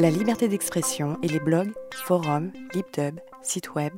La liberté d'expression et les blogs, forums, LibDub, sites web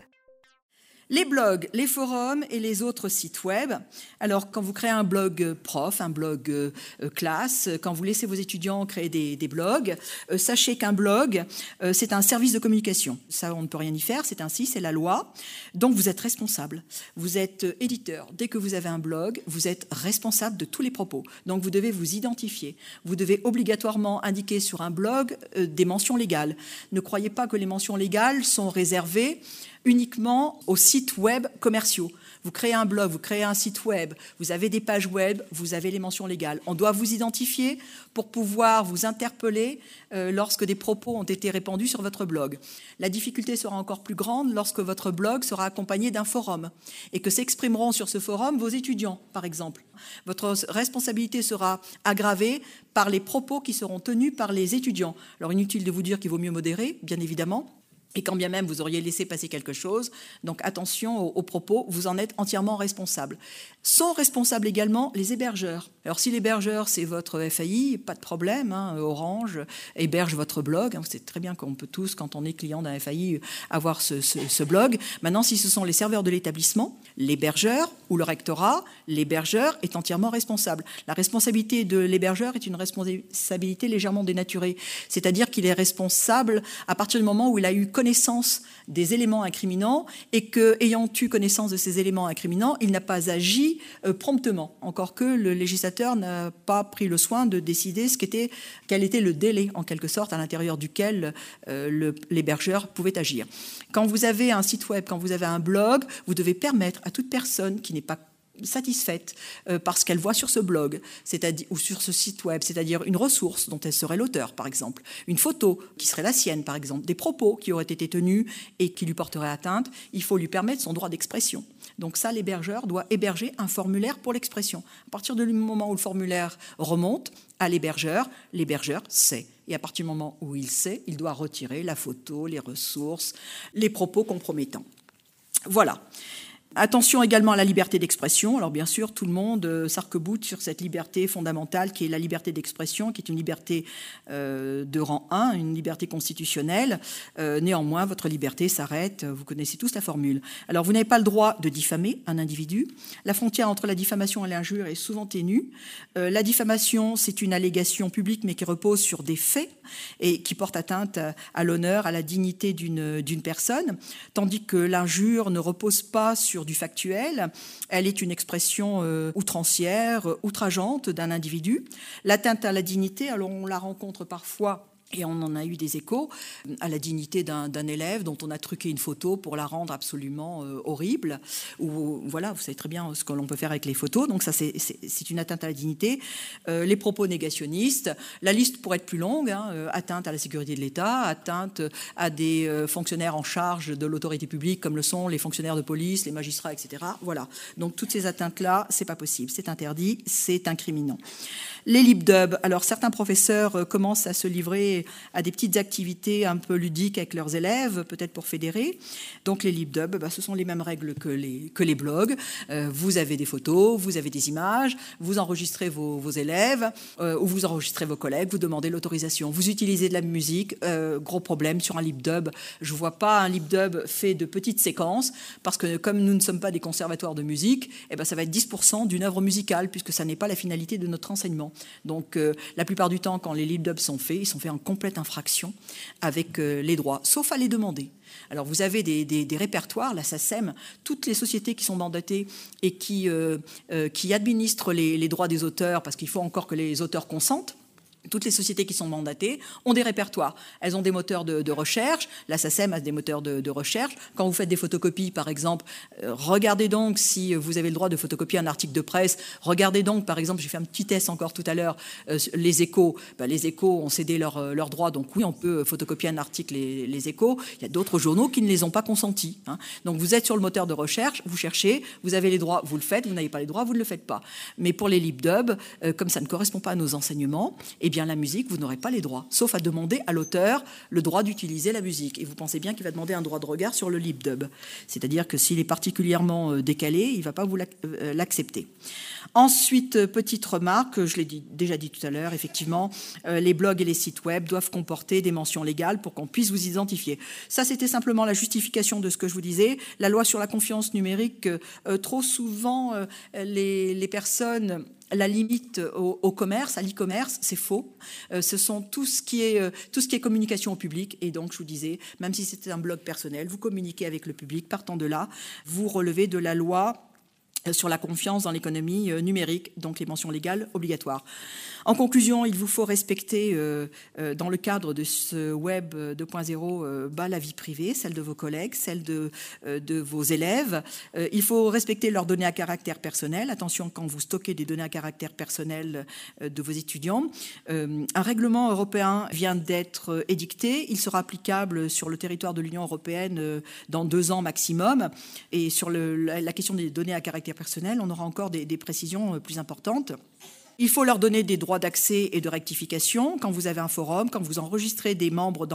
les blogs, les forums et les autres sites web. Alors, quand vous créez un blog prof, un blog euh, classe, quand vous laissez vos étudiants créer des, blogs, euh, sachez qu'un blog, euh, c'est un service de communication. Ça, on ne peut rien y faire, c'est ainsi, c'est la loi. Donc, vous êtes responsable. Vous êtes éditeur. Dès que vous avez un blog, vous êtes responsable de tous les propos. Donc, vous devez vous identifier. Vous devez obligatoirement indiquer sur un blog des mentions légales. Ne croyez pas que les mentions légales sont réservées uniquement aux sites web commerciaux. Vous créez un blog, vous créez un site web, vous avez des pages web, vous avez les mentions légales. On doit vous identifier pour pouvoir vous interpeller euh, lorsque des propos ont été répandus sur votre blog. La difficulté sera encore plus grande lorsque votre blog sera accompagné d'un forum et que s'exprimeront sur ce forum vos étudiants, par exemple. Votre responsabilité sera aggravée par les propos qui seront tenus par les étudiants. Alors inutile de vous dire qu'il vaut mieux modérer, bien évidemment, et quand bien même vous auriez laissé passer quelque chose. Donc attention aux, propos, vous en êtes entièrement responsable. Sont responsables également les hébergeurs. Alors si l'hébergeur c'est votre FAI, pas de problème, hein, Orange héberge votre blog. C'est très bien qu'on peut tous, quand on est client d'un FAI, avoir ce, ce, blog. Maintenant, si ce sont les serveurs de l'établissement, l'hébergeur ou le rectorat, l'hébergeur est entièrement responsable. La responsabilité de l'hébergeur est une responsabilité légèrement dénaturée, c'est-à-dire qu'il est responsable à partir du moment où il a eu connaissance des éléments incriminants et que, ayant eu connaissance de ces éléments incriminants, il n'a pas agi euh, promptement, encore que le législateur n'a pas pris le soin de décider ce qu'était, quel était le délai, en quelque sorte, à l'intérieur duquel euh, l'hébergeur pouvait agir. Quand vous avez un site web, quand vous avez un blog, vous devez permettre à toute personne qui n'est pas satisfaite euh, par ce qu'elle voit sur ce blog ou sur ce site web, c'est-à-dire une ressource dont elle serait l'auteur, par exemple, une photo qui serait la sienne, par exemple, des propos qui auraient été tenus et qui lui porteraient atteinte, il faut lui permettre son droit d'expression. Donc ça, l'hébergeur doit héberger un formulaire pour l'expression. À partir du moment où le formulaire remonte à l'hébergeur, l'hébergeur sait. Et à partir du moment où il sait, il doit retirer la photo, les ressources, les propos compromettants. Voilà. Attention également à la liberté d'expression. Alors bien sûr, tout le monde euh, s'arc-boute sur cette liberté fondamentale qui est la liberté d'expression, qui est une liberté euh, de rang 1, une liberté constitutionnelle. Euh, néanmoins, votre liberté s'arrête. Vous connaissez tous la formule. Alors vous n'avez pas le droit de diffamer un individu. La frontière entre la diffamation et l'injure est souvent ténue. la diffamation, c'est une allégation publique mais qui repose sur des faits et qui porte atteinte à l'honneur, à la dignité d'une personne, tandis que l'injure ne repose pas sur du factuel, elle est une expression euh, outrancière, outrageante d'un individu. L'atteinte à la dignité, alors on la rencontre parfois et on en a eu des échos à la dignité d'un élève dont on a truqué une photo pour la rendre absolument euh, horrible. Ou voilà, vous savez très bien ce que l'on peut faire avec les photos. Donc ça, c'est une atteinte à la dignité. Euh, les propos négationnistes, la liste pourrait être plus longue. Hein, euh, atteinte à la sécurité de l'État, atteinte à des fonctionnaires en charge de l'autorité publique, comme le sont les fonctionnaires de police, les magistrats, etc. Voilà. Donc toutes ces atteintes-là, c'est pas possible, c'est interdit, c'est incriminant. Les libdub. Alors certains professeurs commencent à se livrer à des petites activités un peu ludiques avec leurs élèves, peut-être pour fédérer. Donc les LibDub, bah, ce sont les mêmes règles que les, blogs. Euh, vous avez des photos, vous avez des images, vous enregistrez vos, élèves euh, ou vous enregistrez vos collègues, vous demandez l'autorisation. Vous utilisez de la musique, euh, gros problème sur un LibDub. Je ne vois pas un LibDub fait de petites séquences parce que comme nous ne sommes pas des conservatoires de musique, eh ben, ça va être 10% d'une œuvre musicale puisque ça n'est pas la finalité de notre enseignement. Donc la plupart du temps, quand les LibDub sont faits, ils sont faits en complète infraction avec euh, les droits, sauf à les demander. Alors vous avez des, répertoires, la SACEM, toutes les sociétés qui sont mandatées et qui, euh, euh, qui administrent les droits des auteurs, parce qu'il faut encore que les auteurs consentent toutes les sociétés qui sont mandatées ont des répertoires. Elles ont des moteurs de, recherche. La SACEM a des moteurs de, recherche. Quand vous faites des photocopies, par exemple, euh, regardez donc si vous avez le droit de photocopier un article de presse. Regardez donc, par exemple, j'ai fait un petit test encore tout à l'heure, euh, les échos. Ben, les échos ont cédé leurs leur euh, droits, donc oui, on peut photocopier un article, les, les échos. Il y a d'autres journaux qui ne les ont pas consentis. Hein. Donc vous êtes sur le moteur de recherche, vous cherchez, vous avez les droits, vous le faites, vous n'avez pas les droits, vous ne le faites pas. Mais pour les libdub, comme ça ne correspond pas à nos enseignements, eh bien la musique, vous n'aurez pas les droits, sauf à demander à l'auteur le droit d'utiliser la musique. Et vous pensez bien qu'il va demander un droit de regard sur le libdub. C'est-à-dire que s'il est particulièrement euh, décalé, il ne va pas vous euh, l'accepter. Ensuite, petite remarque, je l'ai déjà dit tout à l'heure, effectivement, les blogs et les sites web doivent comporter des mentions légales pour qu'on puisse vous identifier. Ça, c'était simplement la justification de ce que je vous disais. La loi sur la confiance numérique, trop souvent, les personnes la limite au, commerce, à l'e-commerce, c'est faux. Euh, ce sont tout ce, qui est, euh, tout ce qui est communication au public. Et donc, je vous disais, même si c'était un blog personnel, vous communiquez avec le public. Partant de là, vous relevez de la loi sur la confiance dans l'économie numérique, donc les mentions légales obligatoires. En conclusion, il vous faut respecter, euh, euh, dans le cadre de ce Web 2.0, euh, bah, la vie privée, celle de vos collègues, celle de, vos élèves. il faut respecter leurs données à caractère personnel. Attention quand vous stockez des données à caractère personnel de vos étudiants. un règlement européen vient d'être édicté. Il sera applicable sur le territoire de l'Union européenne dans deux ans maximum. Et sur le, la, question des données à caractère personnel, on aura encore des, des précisions plus importantes. Il faut leur donner des droits d'accès et de rectification. Quand vous avez un forum, quand vous enregistrez des membres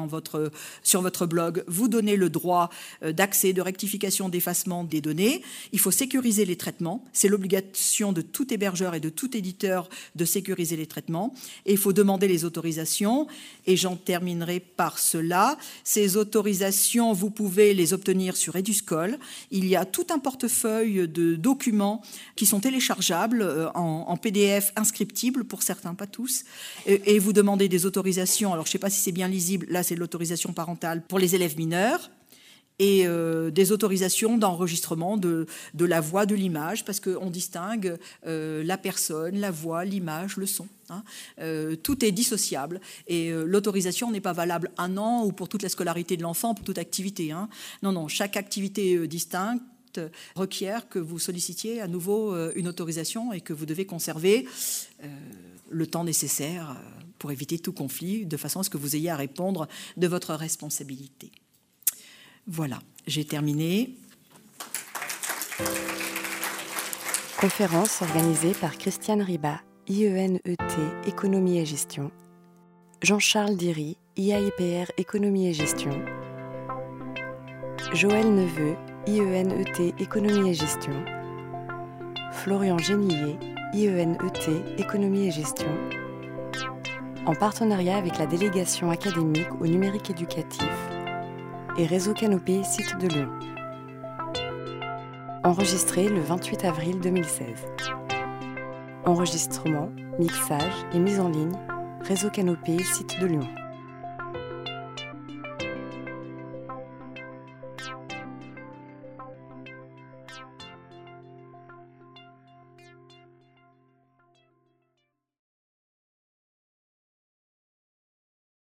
sur votre blog, vous donnez le droit euh, d'accès, de rectification, d'effacement des données. Il faut sécuriser les traitements. C'est l'obligation de tout hébergeur et de tout éditeur de sécuriser les traitements. Et il faut demander les autorisations. Et j'en terminerai par cela. Ces autorisations, vous pouvez les obtenir sur Eduscol. Il y a tout un portefeuille de documents qui sont téléchargeables euh, en PDF pour certains, pas tous, et, vous demandez des autorisations. Alors, je ne sais pas si c'est bien lisible. Là, c'est l'autorisation parentale pour les élèves mineurs et euh, des autorisations d'enregistrement de, de, la voix, de l'image, parce qu'on distingue euh, la personne, la voix, l'image, le son. Hein. Euh, tout est dissociable et l'autorisation n'est pas valable un an ou pour toute la scolarité de l'enfant, pour toute activité. Hein. Non, non, chaque activité distincte requiert que vous sollicitiez à nouveau euh, une autorisation et que vous devez conserver euh, le temps nécessaire euh, pour éviter tout conflit, de façon à ce que vous ayez à répondre de votre responsabilité. Voilà, j'ai terminé. Conférence organisée par Christiane Riba, IENET Économie et Gestion, Jean-Charles Diry, IAIPR Économie et Gestion, Joël Neveu, IENET Économie et Gestion, Florian Génillet, IENET Économie et Gestion, en partenariat avec la délégation académique au numérique éducatif et Réseau Canopé Site de Lyon. Enregistré le 28 avril 2016. Enregistrement, mixage et mise en ligne Réseau Canopé Site de Lyon.